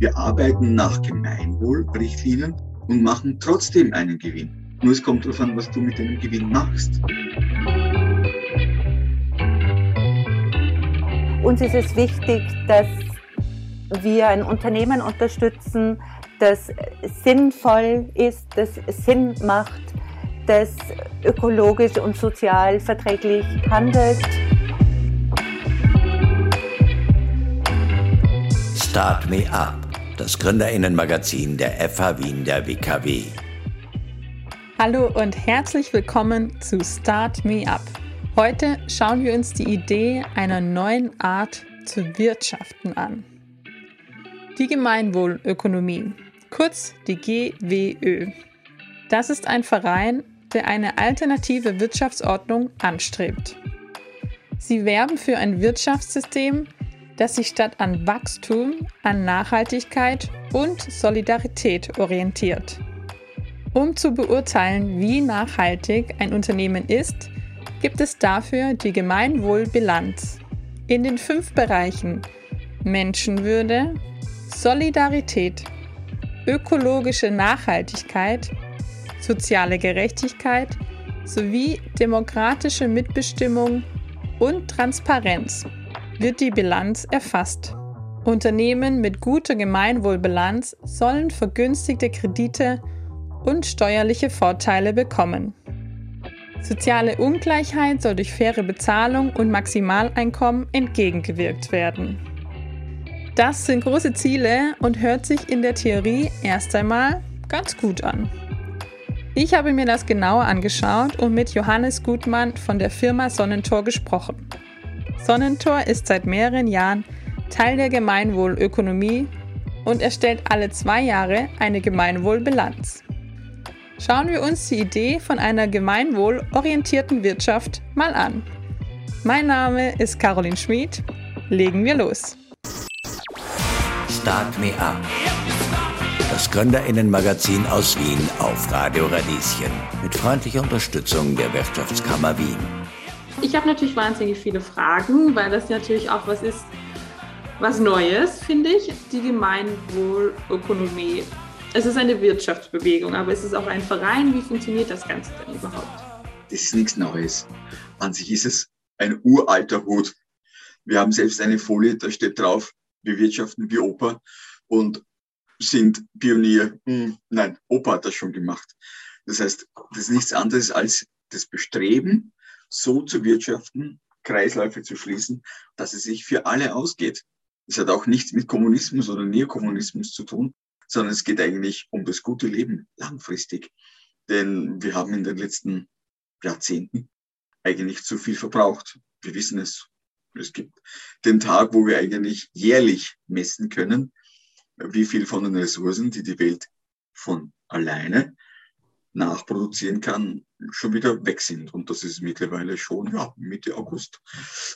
Wir arbeiten nach Gemeinwohlrichtlinien und machen trotzdem einen Gewinn. Nur es kommt darauf an, was du mit dem Gewinn machst. Uns ist es wichtig, dass wir ein Unternehmen unterstützen, das sinnvoll ist, das Sinn macht, das ökologisch und sozial verträglich handelt. Start Me Up, das Gründerinnenmagazin der FH Wien der WKW. Hallo und herzlich willkommen zu Start Me Up. Heute schauen wir uns die Idee einer neuen Art zu wirtschaften an. Die Gemeinwohlökonomie, kurz die GWÖ. Das ist ein Verein, der eine alternative Wirtschaftsordnung anstrebt. Sie werben für ein Wirtschaftssystem, das sich statt an Wachstum an Nachhaltigkeit und Solidarität orientiert. Um zu beurteilen, wie nachhaltig ein Unternehmen ist, gibt es dafür die Gemeinwohlbilanz in den fünf Bereichen Menschenwürde, Solidarität, ökologische Nachhaltigkeit, soziale Gerechtigkeit sowie demokratische Mitbestimmung und Transparenz wird die Bilanz erfasst. Unternehmen mit guter Gemeinwohlbilanz sollen vergünstigte Kredite und steuerliche Vorteile bekommen. Soziale Ungleichheit soll durch faire Bezahlung und Maximaleinkommen entgegengewirkt werden. Das sind große Ziele und hört sich in der Theorie erst einmal ganz gut an. Ich habe mir das genauer angeschaut und mit Johannes Gutmann von der Firma Sonnentor gesprochen. Sonnentor ist seit mehreren Jahren Teil der Gemeinwohlökonomie und erstellt alle zwei Jahre eine Gemeinwohlbilanz. Schauen wir uns die Idee von einer gemeinwohlorientierten Wirtschaft mal an. Mein Name ist Caroline Schmid. Legen wir los. Start Me Up. Das Gründerinnenmagazin aus Wien auf Radio Radieschen mit freundlicher Unterstützung der Wirtschaftskammer Wien. Ich habe natürlich wahnsinnig viele Fragen, weil das natürlich auch was ist, was Neues, finde ich, die Gemeinwohlökonomie es ist eine Wirtschaftsbewegung, aber es ist auch ein Verein. Wie funktioniert das Ganze denn überhaupt? Das ist nichts Neues. An sich ist es ein uralter Hut. Wir haben selbst eine Folie, da steht drauf, wir wirtschaften wie Opa und sind Pionier. Hm, nein, Opa hat das schon gemacht. Das heißt, das ist nichts anderes als das Bestreben, so zu wirtschaften, Kreisläufe zu schließen, dass es sich für alle ausgeht. Es hat auch nichts mit Kommunismus oder Neokommunismus zu tun, sondern es geht eigentlich um das gute Leben langfristig. Denn wir haben in den letzten Jahrzehnten eigentlich zu viel verbraucht. Wir wissen es. Es gibt den Tag, wo wir eigentlich jährlich messen können, wie viel von den Ressourcen, die die Welt von alleine nachproduzieren kann, schon wieder weg sind. Und das ist mittlerweile schon ja, Mitte August.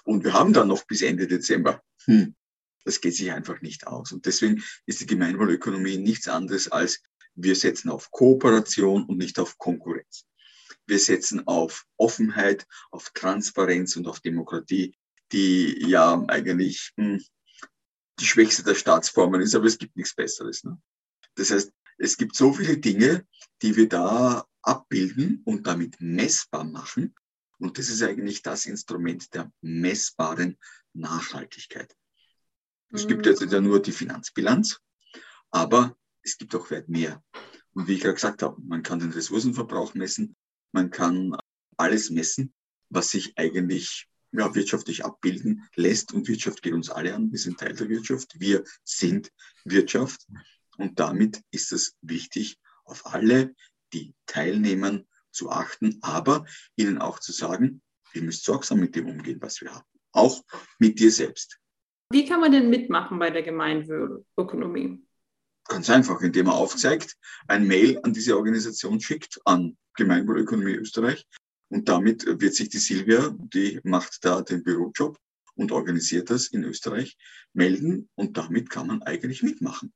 Und wir haben dann noch bis Ende Dezember. Hm. Das geht sich einfach nicht aus. Und deswegen ist die Gemeinwohlökonomie nichts anderes als wir setzen auf Kooperation und nicht auf Konkurrenz. Wir setzen auf Offenheit, auf Transparenz und auf Demokratie, die ja eigentlich hm, die schwächste der Staatsformen ist, aber es gibt nichts Besseres. Ne? Das heißt, es gibt so viele Dinge, die wir da abbilden und damit messbar machen. Und das ist eigentlich das Instrument der messbaren Nachhaltigkeit. Es gibt jetzt ja nur die Finanzbilanz, aber es gibt auch weit mehr. Und wie ich gerade gesagt habe, man kann den Ressourcenverbrauch messen, man kann alles messen, was sich eigentlich ja, wirtschaftlich abbilden lässt. Und Wirtschaft geht uns alle an. Wir sind Teil der Wirtschaft. Wir sind Wirtschaft. Und damit ist es wichtig, auf alle, die teilnehmen, zu achten, aber ihnen auch zu sagen, ihr müsst sorgsam mit dem umgehen, was wir haben. Auch mit dir selbst. Wie kann man denn mitmachen bei der Gemeinwohlökonomie? Ganz einfach, indem man aufzeigt, ein Mail an diese Organisation schickt, an Gemeinwohlökonomie Österreich. Und damit wird sich die Silvia, die macht da den Bürojob und organisiert das in Österreich, melden und damit kann man eigentlich mitmachen.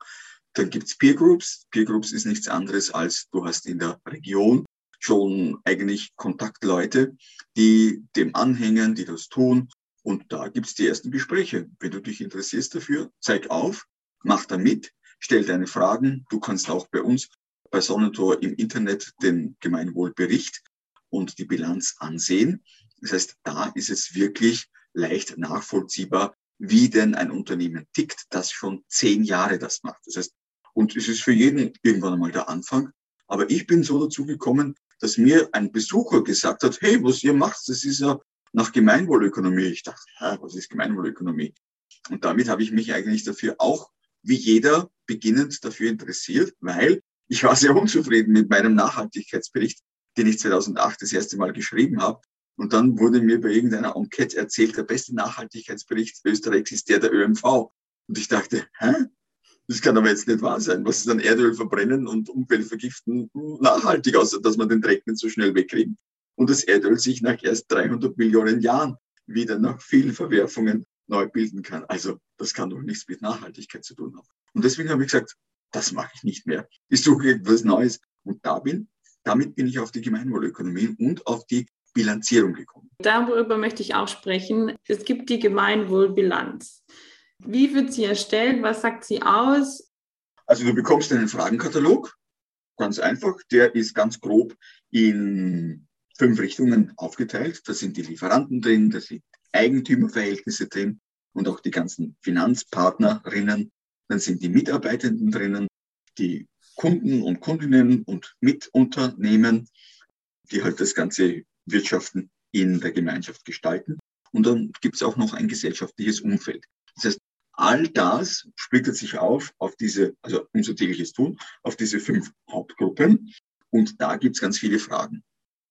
Dann gibt's Peer Groups. Peer Groups ist nichts anderes als du hast in der Region schon eigentlich Kontaktleute, die dem anhängen, die das tun und da gibt es die ersten Gespräche. Wenn du dich interessierst dafür, zeig auf, mach da mit, stell deine Fragen. Du kannst auch bei uns bei Sonnentor im Internet den Gemeinwohlbericht und die Bilanz ansehen. Das heißt, da ist es wirklich leicht nachvollziehbar, wie denn ein Unternehmen tickt, das schon zehn Jahre das macht. Das heißt, und es ist für jeden irgendwann einmal der Anfang. Aber ich bin so dazu gekommen, dass mir ein Besucher gesagt hat, hey, was ihr macht, das ist ja nach Gemeinwohlökonomie. Ich dachte, Hä, was ist Gemeinwohlökonomie? Und damit habe ich mich eigentlich dafür auch, wie jeder, beginnend dafür interessiert, weil ich war sehr unzufrieden mit meinem Nachhaltigkeitsbericht, den ich 2008 das erste Mal geschrieben habe. Und dann wurde mir bei irgendeiner Enquete erzählt, der beste Nachhaltigkeitsbericht Österreichs ist der der ÖMV. Und ich dachte, hä? Das kann aber jetzt nicht wahr sein. Was ist dann Erdöl verbrennen und Umwelt vergiften nachhaltig, außer dass man den Dreck nicht so schnell wegkriegt. Und das Erdöl sich nach erst 300 Millionen Jahren wieder nach vielen Verwerfungen neu bilden kann. Also das kann doch nichts mit Nachhaltigkeit zu tun haben. Und deswegen habe ich gesagt, das mache ich nicht mehr. Ich suche etwas Neues. Und da bin, damit bin ich auf die Gemeinwohlökonomie und auf die Bilanzierung gekommen. Darüber möchte ich auch sprechen. Es gibt die Gemeinwohlbilanz. Wie wird sie erstellt? Was sagt sie aus? Also du bekommst einen Fragenkatalog, ganz einfach. Der ist ganz grob in fünf Richtungen aufgeteilt. Da sind die Lieferanten drin, da sind Eigentümerverhältnisse drin und auch die ganzen Finanzpartnerinnen. Dann sind die Mitarbeitenden drinnen, die Kunden und Kundinnen und Mitunternehmen, die halt das ganze Wirtschaften in der Gemeinschaft gestalten. Und dann gibt es auch noch ein gesellschaftliches Umfeld. Das heißt, all das splittert sich auf, auf diese, also unser tägliches Tun, auf diese fünf Hauptgruppen. Und da gibt es ganz viele Fragen.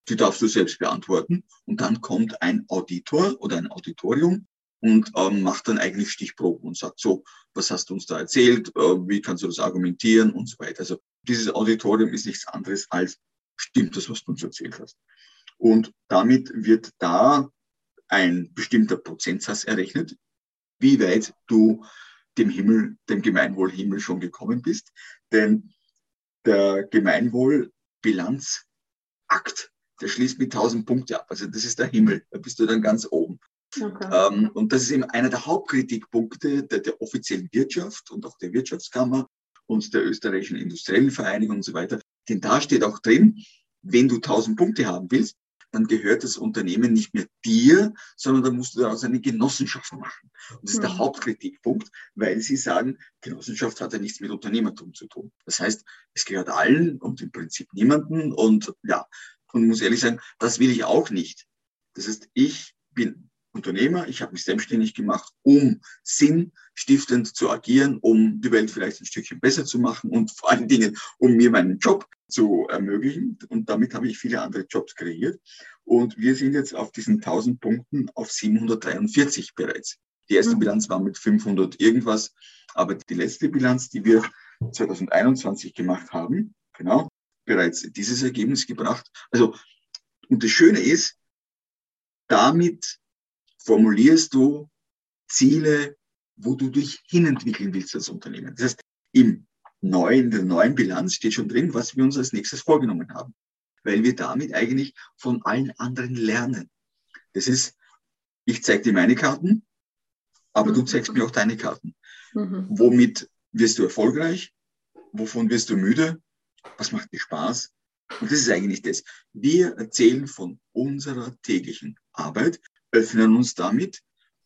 Die darfst du selbst beantworten. Und dann kommt ein Auditor oder ein Auditorium und ähm, macht dann eigentlich Stichproben und sagt so, was hast du uns da erzählt, äh, wie kannst du das argumentieren und so weiter. Also dieses Auditorium ist nichts anderes als, stimmt das, was du uns erzählt hast. Und damit wird da ein bestimmter Prozentsatz errechnet, wie weit du dem Himmel, dem Gemeinwohlhimmel schon gekommen bist. Denn der Gemeinwohlbilanzakt, der schließt mit 1000 Punkte ab. Also das ist der Himmel. Da bist du dann ganz oben. Okay. Ähm, und das ist eben einer der Hauptkritikpunkte der, der offiziellen Wirtschaft und auch der Wirtschaftskammer und der österreichischen industriellen Vereinigung und so weiter. Denn da steht auch drin, wenn du 1000 Punkte haben willst, dann gehört das Unternehmen nicht mehr dir, sondern dann musst du daraus eine Genossenschaft machen. Und das ist der mhm. Hauptkritikpunkt, weil sie sagen, Genossenschaft hat ja nichts mit Unternehmertum zu tun. Das heißt, es gehört allen und im Prinzip niemanden. Und ja, und muss ehrlich sagen, das will ich auch nicht. Das heißt, ich bin Unternehmer, ich habe mich selbstständig gemacht, um sinnstiftend zu agieren, um die Welt vielleicht ein Stückchen besser zu machen und vor allen Dingen, um mir meinen Job zu ermöglichen. Und damit habe ich viele andere Jobs kreiert. Und wir sind jetzt auf diesen 1000 Punkten auf 743 bereits. Die erste mhm. Bilanz war mit 500 irgendwas, aber die letzte Bilanz, die wir 2021 gemacht haben, genau, bereits dieses Ergebnis gebracht. Also, und das Schöne ist, damit formulierst du Ziele, wo du dich hinentwickeln willst als Unternehmen. Das heißt, im neuen, der neuen Bilanz steht schon drin, was wir uns als nächstes vorgenommen haben. Weil wir damit eigentlich von allen anderen lernen. Das ist, ich zeige dir meine Karten, aber mhm. du zeigst mir auch deine Karten. Mhm. Womit wirst du erfolgreich? Wovon wirst du müde? Was macht dir Spaß? Und das ist eigentlich das. Wir erzählen von unserer täglichen Arbeit, öffnen uns damit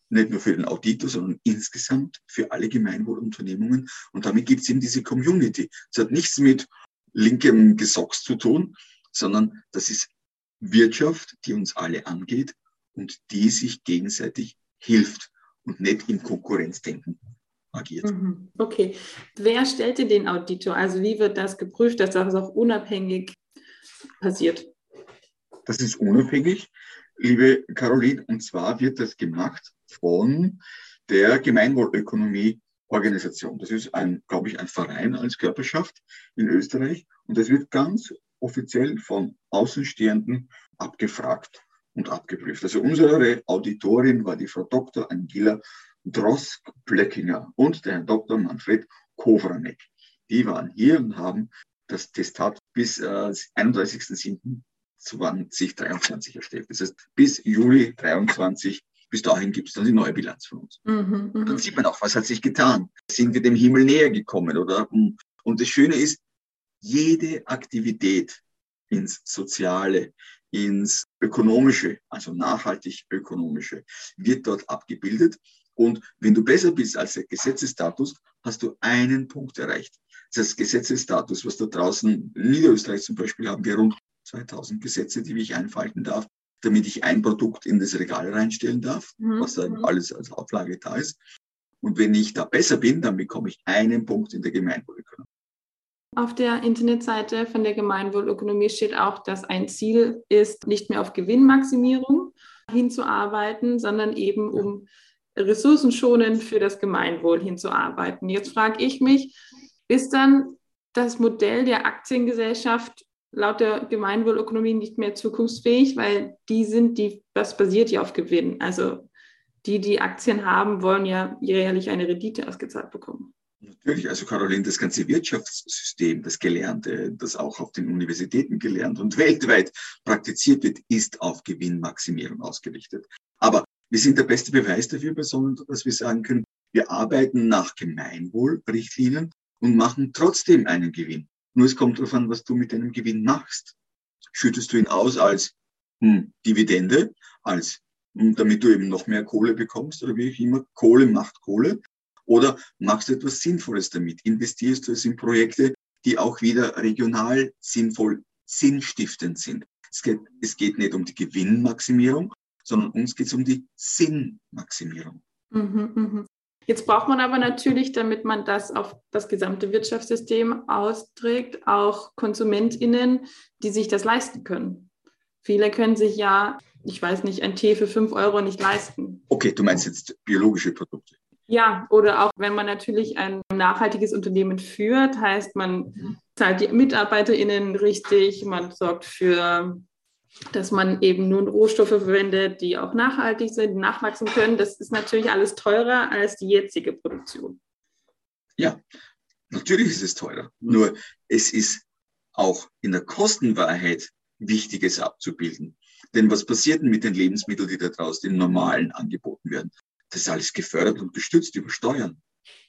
nicht nur für den Auditor, sondern insgesamt für alle Gemeinwohlunternehmungen. Und damit gibt es eben diese Community. Es hat nichts mit linkem Gesocks zu tun, sondern das ist Wirtschaft, die uns alle angeht und die sich gegenseitig hilft und nicht im Konkurrenzdenken agiert. Mhm. Okay. Wer stellt denn den Auditor? Also wie wird das geprüft, dass das auch unabhängig passiert? Das ist unabhängig liebe Caroline, und zwar wird das gemacht von der Gemeinwohlökonomie-Organisation. Das ist ein, glaube ich, ein Verein als Körperschaft in Österreich und das wird ganz offiziell von Außenstehenden abgefragt und abgeprüft. Also unsere Auditorin war die Frau Dr. Angela Drosk-Blöckinger und der Herr Dr. Manfred Kovranek. Die waren hier und haben das Testat bis äh, 31.07. 2023 erstellt. Das heißt, bis Juli 23 Bis dahin gibt es dann die neue Bilanz von uns. Mhm, dann sieht man auch, was hat sich getan. Sind wir dem Himmel näher gekommen, oder? Und das Schöne ist, jede Aktivität ins Soziale, ins Ökonomische, also nachhaltig Ökonomische, wird dort abgebildet. Und wenn du besser bist als der Gesetzesstatus, hast du einen Punkt erreicht. Das heißt, Gesetzesstatus, was da draußen in Niederösterreich zum Beispiel haben wir rund 2000 Gesetze, die ich einfalten darf, damit ich ein Produkt in das Regal reinstellen darf, mhm. was dann mhm. alles als Auflage da ist. Und wenn ich da besser bin, dann bekomme ich einen Punkt in der Gemeinwohlökonomie. Auf der Internetseite von der Gemeinwohlökonomie steht auch, dass ein Ziel ist, nicht mehr auf Gewinnmaximierung hinzuarbeiten, sondern eben um ressourcenschonend für das Gemeinwohl hinzuarbeiten. Jetzt frage ich mich, ist dann das Modell der Aktiengesellschaft laut der Gemeinwohlökonomie nicht mehr zukunftsfähig, weil die sind, die, das basiert ja auf Gewinn. Also die, die Aktien haben, wollen ja jährlich eine Rendite ausgezahlt bekommen. Natürlich, also Caroline, das ganze Wirtschaftssystem, das Gelernte, das auch auf den Universitäten gelernt und weltweit praktiziert wird, ist auf Gewinnmaximierung ausgerichtet. Aber wir sind der beste Beweis dafür, besonders, dass wir sagen können, wir arbeiten nach Gemeinwohlrichtlinien und machen trotzdem einen Gewinn. Nur es kommt darauf an, was du mit deinem Gewinn machst. Schüttest du ihn aus als hm, Dividende, als hm, damit du eben noch mehr Kohle bekommst oder wie ich immer, Kohle macht Kohle. Oder machst du etwas Sinnvolles damit? Investierst du es in Projekte, die auch wieder regional sinnvoll, sinnstiftend sind? Es geht, es geht nicht um die Gewinnmaximierung, sondern uns geht es um die Sinnmaximierung. Mhm, mh. Jetzt braucht man aber natürlich, damit man das auf das gesamte Wirtschaftssystem austrägt, auch KonsumentInnen, die sich das leisten können. Viele können sich ja, ich weiß nicht, ein Tee für 5 Euro nicht leisten. Okay, du meinst jetzt biologische Produkte. Ja, oder auch wenn man natürlich ein nachhaltiges Unternehmen führt, heißt man zahlt die MitarbeiterInnen richtig, man sorgt für dass man eben nun Rohstoffe verwendet, die auch nachhaltig sind, nachwachsen können. Das ist natürlich alles teurer als die jetzige Produktion. Ja, natürlich ist es teurer. Nur es ist auch in der Kostenwahrheit Wichtiges abzubilden. Denn was passiert denn mit den Lebensmitteln, die da draußen im Normalen angeboten werden? Das ist alles gefördert und gestützt über Steuern.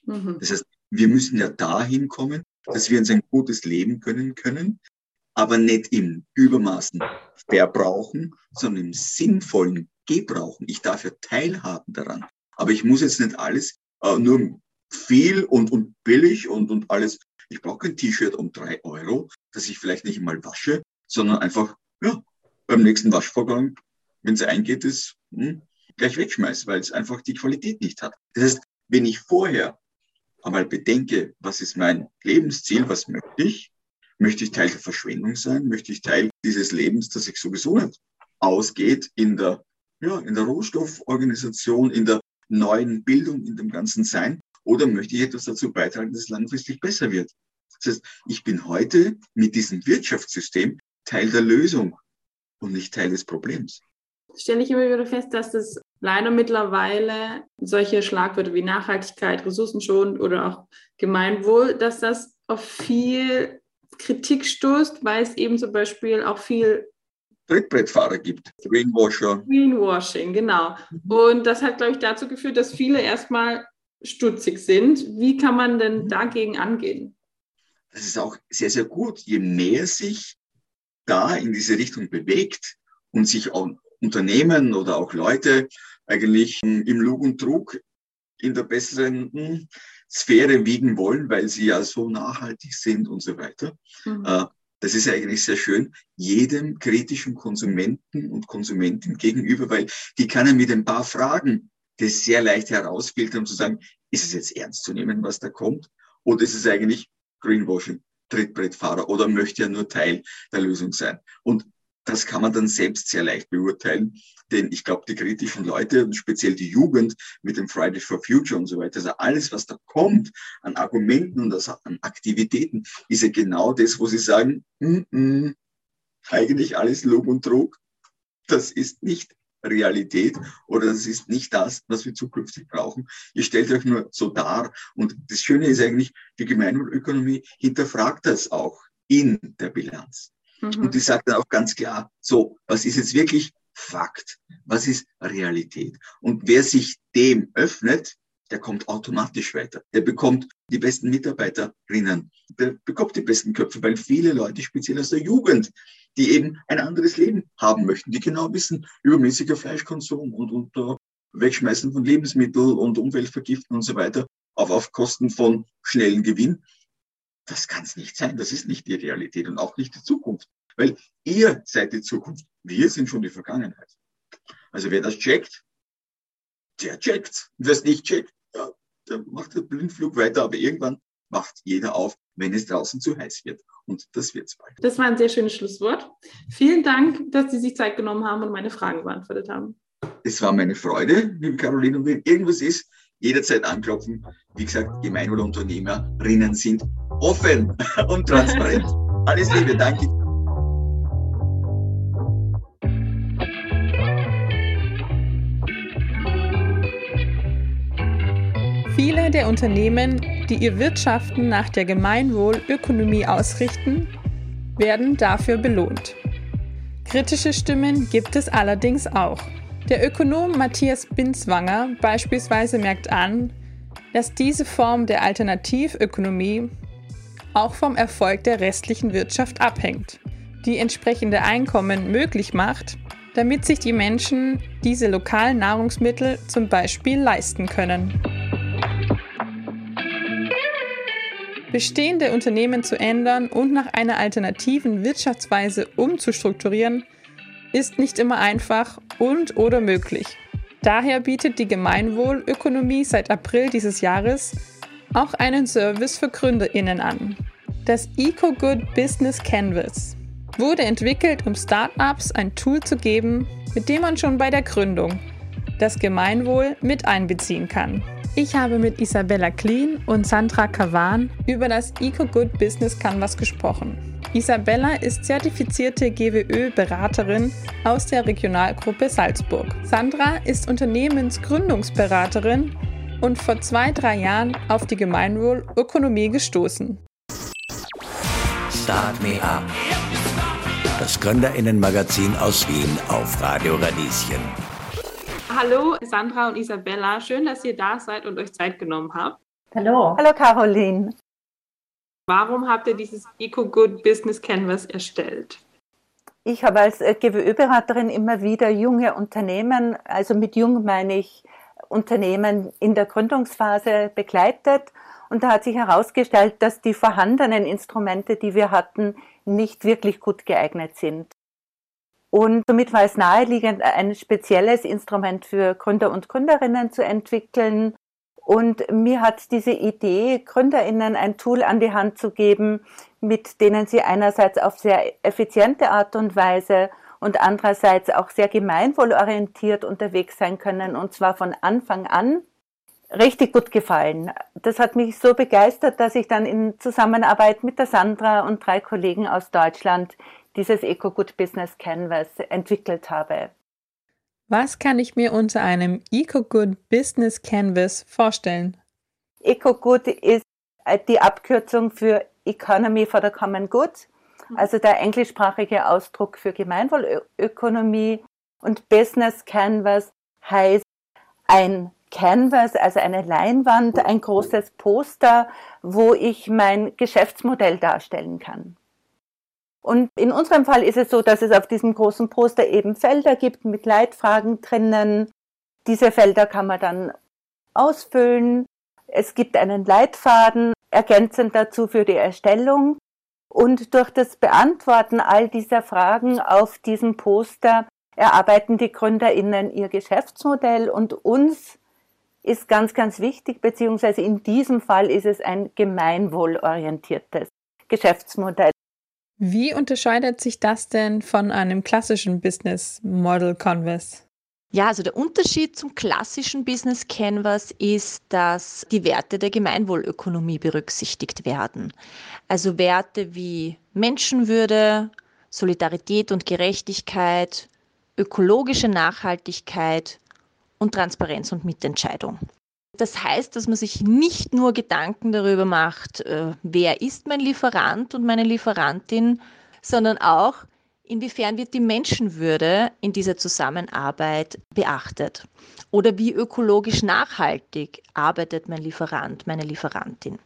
Mhm. Das heißt, wir müssen ja dahin kommen, dass wir uns ein gutes Leben können können, aber nicht im Übermaßen verbrauchen, sondern im sinnvollen Gebrauchen. Ich darf ja teilhaben daran. Aber ich muss jetzt nicht alles äh, nur viel und, und billig und, und alles. Ich brauche kein T-Shirt um drei Euro, das ich vielleicht nicht mal wasche, sondern einfach, ja, beim nächsten Waschvorgang, wenn es eingeht, ist, hm, gleich wegschmeiße, weil es einfach die Qualität nicht hat. Das heißt, wenn ich vorher einmal bedenke, was ist mein Lebensziel, was möchte ich, Möchte ich Teil der Verschwendung sein? Möchte ich Teil dieses Lebens, das sich sowieso nicht ausgeht in der, ja, in der Rohstofforganisation, in der neuen Bildung, in dem ganzen Sein? Oder möchte ich etwas dazu beitragen, dass es langfristig besser wird? Das heißt, ich bin heute mit diesem Wirtschaftssystem Teil der Lösung und nicht Teil des Problems. Stelle ich immer wieder fest, dass es leider mittlerweile solche Schlagwörter wie Nachhaltigkeit, Ressourcenschonend oder auch Gemeinwohl, dass das auf viel Kritik stoßt, weil es eben zum Beispiel auch viel Trittbrettfahrer gibt, Greenwasher. Greenwashing, genau. Mhm. Und das hat, glaube ich, dazu geführt, dass viele erstmal stutzig sind. Wie kann man denn mhm. dagegen angehen? Das ist auch sehr, sehr gut. Je mehr sich da in diese Richtung bewegt und sich auch Unternehmen oder auch Leute eigentlich im Lug und Trug in der besseren Sphäre wiegen wollen, weil sie ja so nachhaltig sind und so weiter. Mhm. Äh, das ist eigentlich sehr schön, jedem kritischen Konsumenten und Konsumentin gegenüber, weil die kann er mit ein paar Fragen das sehr leicht herausfiltern, um zu sagen, ist es jetzt ernst zu nehmen, was da kommt? Oder ist es eigentlich Greenwashing, Trittbrettfahrer oder möchte er nur Teil der Lösung sein? Und das kann man dann selbst sehr leicht beurteilen. Denn ich glaube, die kritischen Leute und speziell die Jugend mit dem Fridays for Future und so weiter, also alles, was da kommt an Argumenten und an Aktivitäten, ist ja genau das, wo sie sagen, mm -mm, eigentlich alles Lob und Trug. Das ist nicht Realität oder das ist nicht das, was wir zukünftig brauchen. Ihr stellt euch nur so dar. Und das Schöne ist eigentlich, die Gemeinwohlökonomie hinterfragt das auch in der Bilanz. Mhm. Und die sagt dann auch ganz klar, so, was ist jetzt wirklich Fakt? Was ist Realität? Und wer sich dem öffnet, der kommt automatisch weiter. Der bekommt die besten Mitarbeiterinnen, der bekommt die besten Köpfe, weil viele Leute, speziell aus der Jugend, die eben ein anderes Leben haben möchten, die genau wissen, übermäßiger Fleischkonsum und, und uh, Wegschmeißen von Lebensmitteln und Umweltvergiften und so weiter, auf, auf Kosten von schnellen Gewinn. Das kann es nicht sein. Das ist nicht die Realität und auch nicht die Zukunft. Weil ihr seid die Zukunft. Wir sind schon die Vergangenheit. Also wer das checkt, der checkt. Und wer es nicht checkt, ja, der macht den Blindflug weiter. Aber irgendwann macht jeder auf, wenn es draußen zu heiß wird. Und das wird es bald. Das war ein sehr schönes Schlusswort. Vielen Dank, dass Sie sich Zeit genommen haben und meine Fragen beantwortet haben. Es war meine Freude, liebe Caroline. Und wenn irgendwas ist, jederzeit anklopfen. Wie gesagt, Gemeinwohlunternehmerinnen sind offen und transparent. Alles Liebe, danke. Viele der Unternehmen, die ihr Wirtschaften nach der Gemeinwohlökonomie ausrichten, werden dafür belohnt. Kritische Stimmen gibt es allerdings auch. Der Ökonom Matthias Binswanger beispielsweise merkt an, dass diese Form der Alternativökonomie auch vom Erfolg der restlichen Wirtschaft abhängt, die entsprechende Einkommen möglich macht, damit sich die Menschen diese lokalen Nahrungsmittel zum Beispiel leisten können. Bestehende Unternehmen zu ändern und nach einer alternativen Wirtschaftsweise umzustrukturieren, ist nicht immer einfach und oder möglich. Daher bietet die Gemeinwohlökonomie seit April dieses Jahres auch einen Service für Gründerinnen an. Das EcoGood Business Canvas wurde entwickelt, um Startups ein Tool zu geben, mit dem man schon bei der Gründung das Gemeinwohl mit einbeziehen kann. Ich habe mit Isabella Kleen und Sandra Kavan über das EcoGood Business Canvas gesprochen. Isabella ist zertifizierte GWÖ-Beraterin aus der Regionalgruppe Salzburg. Sandra ist Unternehmensgründungsberaterin und vor zwei, drei Jahren auf die Gemeinwohlökonomie gestoßen. Start Me Up. Das Gründerinnenmagazin aus Wien auf Radio Radieschen. Hallo Sandra und Isabella, schön, dass ihr da seid und euch Zeit genommen habt. Hallo. Hallo Caroline. Warum habt ihr dieses EcoGood Business Canvas erstellt? Ich habe als äh, GWÖ-Beraterin immer wieder junge Unternehmen, also mit jung meine ich Unternehmen in der Gründungsphase begleitet. Und da hat sich herausgestellt, dass die vorhandenen Instrumente, die wir hatten, nicht wirklich gut geeignet sind. Und somit war es naheliegend, ein spezielles Instrument für Gründer und Gründerinnen zu entwickeln, und mir hat diese Idee, GründerInnen ein Tool an die Hand zu geben, mit denen sie einerseits auf sehr effiziente Art und Weise und andererseits auch sehr gemeinwohlorientiert unterwegs sein können, und zwar von Anfang an, richtig gut gefallen. Das hat mich so begeistert, dass ich dann in Zusammenarbeit mit der Sandra und drei Kollegen aus Deutschland dieses EcoGood Business Canvas entwickelt habe. Was kann ich mir unter einem EcoGood Business Canvas vorstellen? EcoGood ist äh, die Abkürzung für Economy for the Common Good, also der englischsprachige Ausdruck für Gemeinwohlökonomie. Und Business Canvas heißt ein Canvas, also eine Leinwand, ein großes Poster, wo ich mein Geschäftsmodell darstellen kann. Und in unserem Fall ist es so, dass es auf diesem großen Poster eben Felder gibt mit Leitfragen drinnen. Diese Felder kann man dann ausfüllen. Es gibt einen Leitfaden ergänzend dazu für die Erstellung. Und durch das Beantworten all dieser Fragen auf diesem Poster erarbeiten die GründerInnen ihr Geschäftsmodell und uns ist ganz, ganz wichtig, beziehungsweise in diesem Fall ist es ein gemeinwohlorientiertes Geschäftsmodell. Wie unterscheidet sich das denn von einem klassischen Business Model Canvas? Ja, also der Unterschied zum klassischen Business Canvas ist, dass die Werte der Gemeinwohlökonomie berücksichtigt werden. Also Werte wie Menschenwürde, Solidarität und Gerechtigkeit, ökologische Nachhaltigkeit und Transparenz und Mitentscheidung. Das heißt, dass man sich nicht nur Gedanken darüber macht, äh, wer ist mein Lieferant und meine Lieferantin, sondern auch, Inwiefern wird die Menschenwürde in dieser Zusammenarbeit beachtet? Oder wie ökologisch nachhaltig arbeitet mein Lieferant, meine Lieferantin?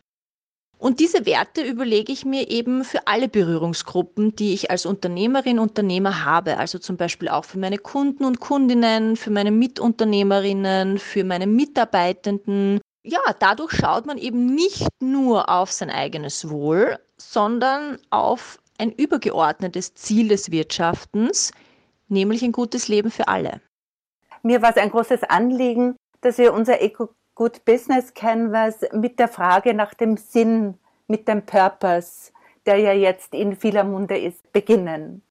Und diese Werte überlege ich mir eben für alle Berührungsgruppen, die ich als Unternehmerin, Unternehmer habe. Also zum Beispiel auch für meine Kunden und Kundinnen, für meine Mitunternehmerinnen, für meine Mitarbeitenden. Ja, dadurch schaut man eben nicht nur auf sein eigenes Wohl, sondern auf ein übergeordnetes Ziel des Wirtschaftens, nämlich ein gutes Leben für alle. Mir war es ein großes Anliegen, dass wir unser Eco Good Business Canvas mit der Frage nach dem Sinn, mit dem Purpose, der ja jetzt in vieler Munde ist, beginnen.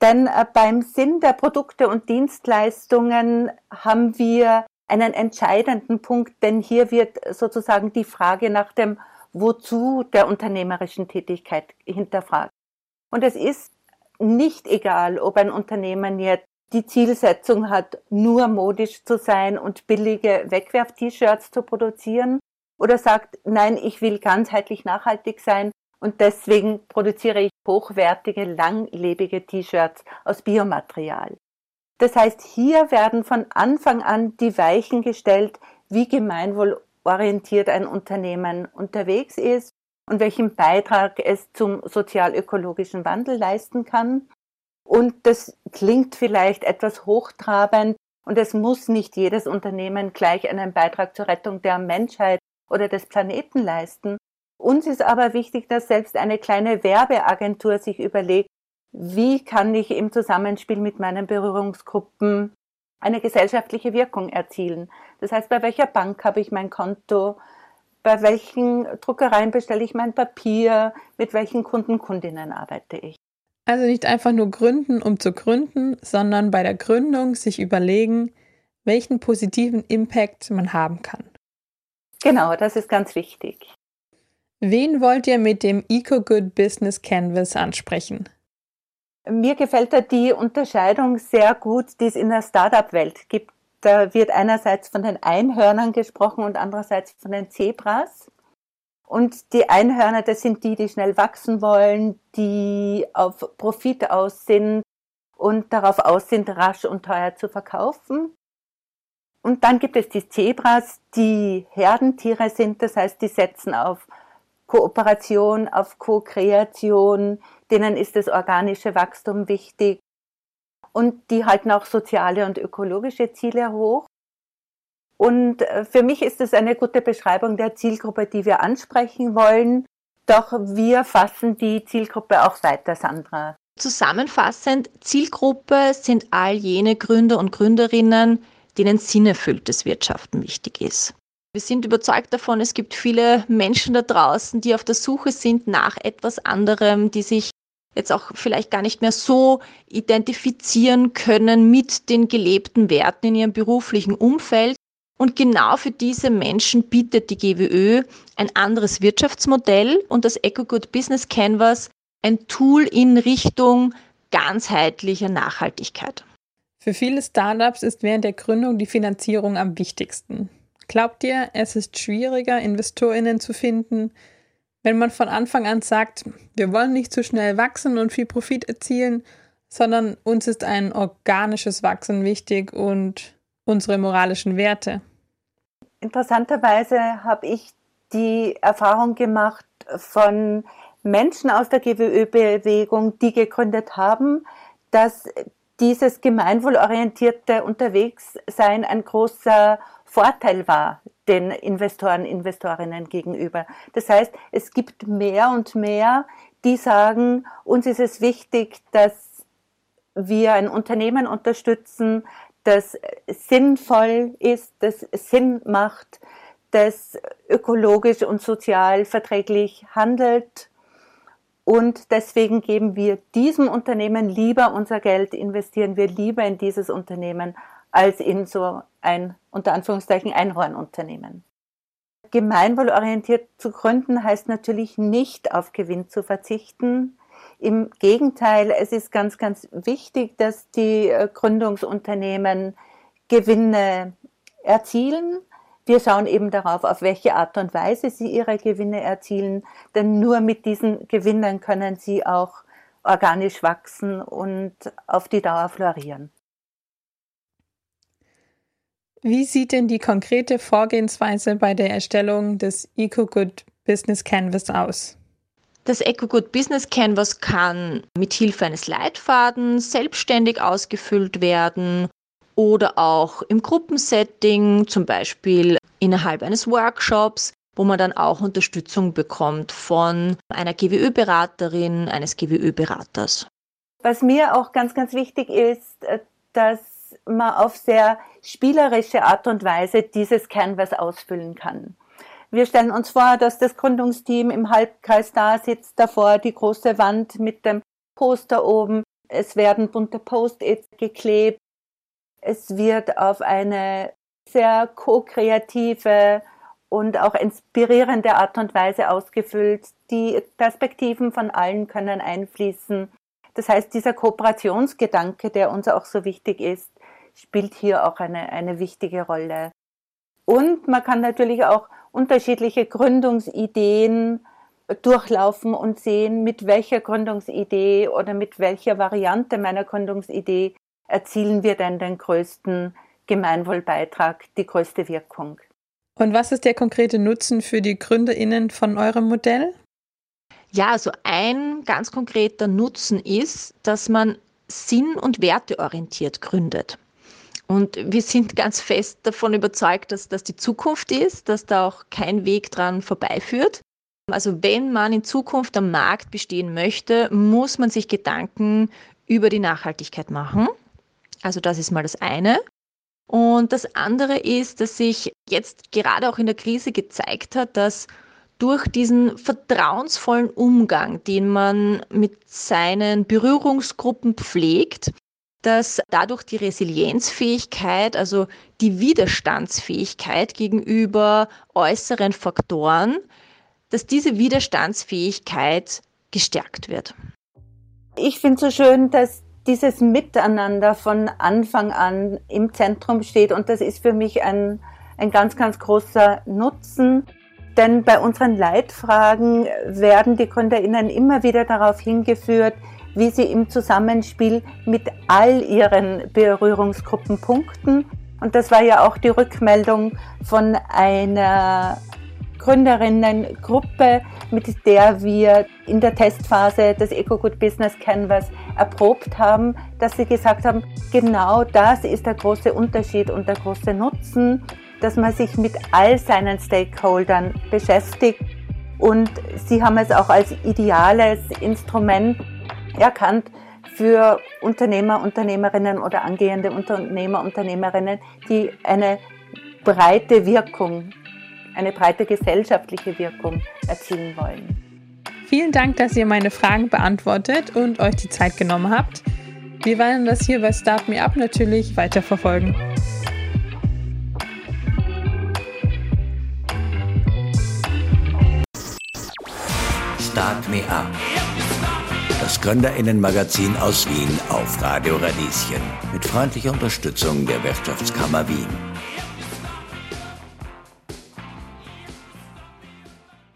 Denn äh, beim Sinn der Produkte und Dienstleistungen haben wir einen entscheidenden Punkt, denn hier wird sozusagen die Frage nach dem Wozu der unternehmerischen Tätigkeit hinterfragt. Und es ist nicht egal, ob ein Unternehmen jetzt die Zielsetzung hat, nur modisch zu sein und billige Wegwerf-T-Shirts zu produzieren oder sagt, nein, ich will ganzheitlich nachhaltig sein und deswegen produziere ich hochwertige, langlebige T-Shirts aus Biomaterial. Das heißt, hier werden von Anfang an die Weichen gestellt, wie gemeinwohlorientiert ein Unternehmen unterwegs ist und welchen Beitrag es zum sozial-ökologischen Wandel leisten kann und das klingt vielleicht etwas hochtrabend und es muss nicht jedes Unternehmen gleich einen Beitrag zur Rettung der Menschheit oder des Planeten leisten. Uns ist aber wichtig, dass selbst eine kleine Werbeagentur sich überlegt, wie kann ich im Zusammenspiel mit meinen Berührungsgruppen eine gesellschaftliche Wirkung erzielen. Das heißt, bei welcher Bank habe ich mein Konto, bei welchen Druckereien bestelle ich mein Papier, mit welchen Kunden, Kundinnen arbeite ich. Also nicht einfach nur gründen, um zu gründen, sondern bei der Gründung sich überlegen, welchen positiven Impact man haben kann. Genau, das ist ganz wichtig. Wen wollt ihr mit dem EcoGood Business Canvas ansprechen? Mir gefällt da die Unterscheidung sehr gut, die es in der Startup-Welt gibt. Da wird einerseits von den Einhörnern gesprochen und andererseits von den Zebras. Und die Einhörner, das sind die, die schnell wachsen wollen, die auf Profit aus sind und darauf aus sind, rasch und teuer zu verkaufen. Und dann gibt es die Zebras, die Herdentiere sind, das heißt, die setzen auf Kooperation, auf Co-Kreation, denen ist das organische Wachstum wichtig und die halten auch soziale und ökologische Ziele hoch. Und äh, für mich ist es eine gute Beschreibung der Zielgruppe, die wir ansprechen wollen. Doch wir fassen die Zielgruppe auch weiter, Sandra. Zusammenfassend, Zielgruppe sind all jene Gründer und Gründerinnen, denen sinnerfülltes Wirtschaften wichtig ist. Wir sind überzeugt davon, es gibt viele Menschen da draußen, die auf der Suche sind nach etwas anderem, die sich jetzt auch vielleicht gar nicht mehr so identifizieren können mit den gelebten Werten in ihrem beruflichen Umfeld und genau für diese Menschen bietet die GWÖ ein anderes Wirtschaftsmodell und das EcoGood Business Canvas ein Tool in Richtung ganzheitlicher Nachhaltigkeit. Für viele Startups ist während der Gründung die Finanzierung am wichtigsten. Glaubt ihr, es ist schwieriger, Investorinnen zu finden, wenn man von Anfang an sagt, wir wollen nicht zu schnell wachsen und viel Profit erzielen, sondern uns ist ein organisches Wachsen wichtig und unsere moralischen Werte? Interessanterweise habe ich die Erfahrung gemacht von Menschen aus der GWÖ-Bewegung, die gegründet haben, dass dieses gemeinwohlorientierte Unterwegssein ein großer Vorteil war den Investoren, Investorinnen gegenüber. Das heißt, es gibt mehr und mehr, die sagen, uns ist es wichtig, dass wir ein Unternehmen unterstützen, das sinnvoll ist, das Sinn macht, das ökologisch und sozial verträglich handelt. Und deswegen geben wir diesem Unternehmen lieber unser Geld, investieren wir lieber in dieses Unternehmen als in so ein, unter Anführungszeichen, Einhornunternehmen. Gemeinwohlorientiert zu gründen heißt natürlich nicht auf Gewinn zu verzichten, im Gegenteil, es ist ganz, ganz wichtig, dass die äh, Gründungsunternehmen Gewinne erzielen. Wir schauen eben darauf, auf welche Art und Weise sie ihre Gewinne erzielen, denn nur mit diesen Gewinnen können sie auch organisch wachsen und auf die Dauer florieren. Wie sieht denn die konkrete Vorgehensweise bei der Erstellung des EcoGood Business Canvas aus? Das EcoGood Business Canvas kann mit Hilfe eines Leitfadens selbstständig ausgefüllt werden oder auch im Gruppensetting, zum Beispiel innerhalb eines Workshops, wo man dann auch Unterstützung bekommt von einer GWÖ-Beraterin, eines GWÖ-Beraters. Was mir auch ganz, ganz wichtig ist, äh, dass man auf sehr spielerische Art und Weise dieses Canvas ausfüllen kann. Wir stellen uns vor, dass das Gründungsteam im Halbkreis da sitzt, davor die große Wand mit dem Poster oben. Es werden bunte Post-its geklebt. Es wird auf eine sehr ko-kreative und auch inspirierende Art und Weise ausgefüllt. Die Perspektiven von allen können einfließen. Das heißt, dieser Kooperationsgedanke, der uns auch so wichtig ist, spielt hier auch eine, eine wichtige Rolle. Und man kann natürlich auch unterschiedliche Gründungsideen durchlaufen und sehen, mit welcher Gründungsidee oder mit welcher Variante meiner Gründungsidee erzielen wir denn den größten Gemeinwohlbeitrag, die größte Wirkung. Und was ist der konkrete Nutzen für die GründerInnen von eurem Modell? Ja, also ein ganz konkreter Nutzen ist, dass man sinn- und werteorientiert gründet. Und wir sind ganz fest davon überzeugt, dass das die Zukunft ist, dass da auch kein Weg dran vorbeiführt. Also wenn man in Zukunft am Markt bestehen möchte, muss man sich Gedanken über die Nachhaltigkeit machen. Also das ist mal das eine. Und das andere ist, dass sich jetzt gerade auch in der Krise gezeigt hat, dass durch diesen vertrauensvollen Umgang, den man mit seinen Berührungsgruppen pflegt, dass dadurch die Resilienzfähigkeit, also die Widerstandsfähigkeit gegenüber äußeren Faktoren, dass diese Widerstandsfähigkeit gestärkt wird. Ich finde so schön, dass dieses Miteinander von Anfang an im Zentrum steht und das ist für mich ein, ein ganz, ganz großer Nutzen. Denn bei unseren Leitfragen werden die GründerInnen immer wieder darauf hingeführt, wie sie im Zusammenspiel mit all ihren Berührungsgruppen punkten. Und das war ja auch die Rückmeldung von einer Gründerinnengruppe, mit der wir in der Testphase des EcoGood Business Canvas erprobt haben, dass sie gesagt haben, genau das ist der große Unterschied und der große Nutzen, dass man sich mit all seinen Stakeholdern beschäftigt. Und sie haben es auch als ideales Instrument erkannt für Unternehmer, Unternehmerinnen oder angehende Unternehmer, Unternehmerinnen, die eine breite Wirkung, eine breite gesellschaftliche Wirkung erzielen wollen. Vielen Dank, dass ihr meine Fragen beantwortet und euch die Zeit genommen habt. Wir werden das hier bei Start Me Up natürlich weiterverfolgen. Start Me Up das Gründerinnenmagazin aus Wien auf Radio Radieschen mit freundlicher Unterstützung der Wirtschaftskammer Wien.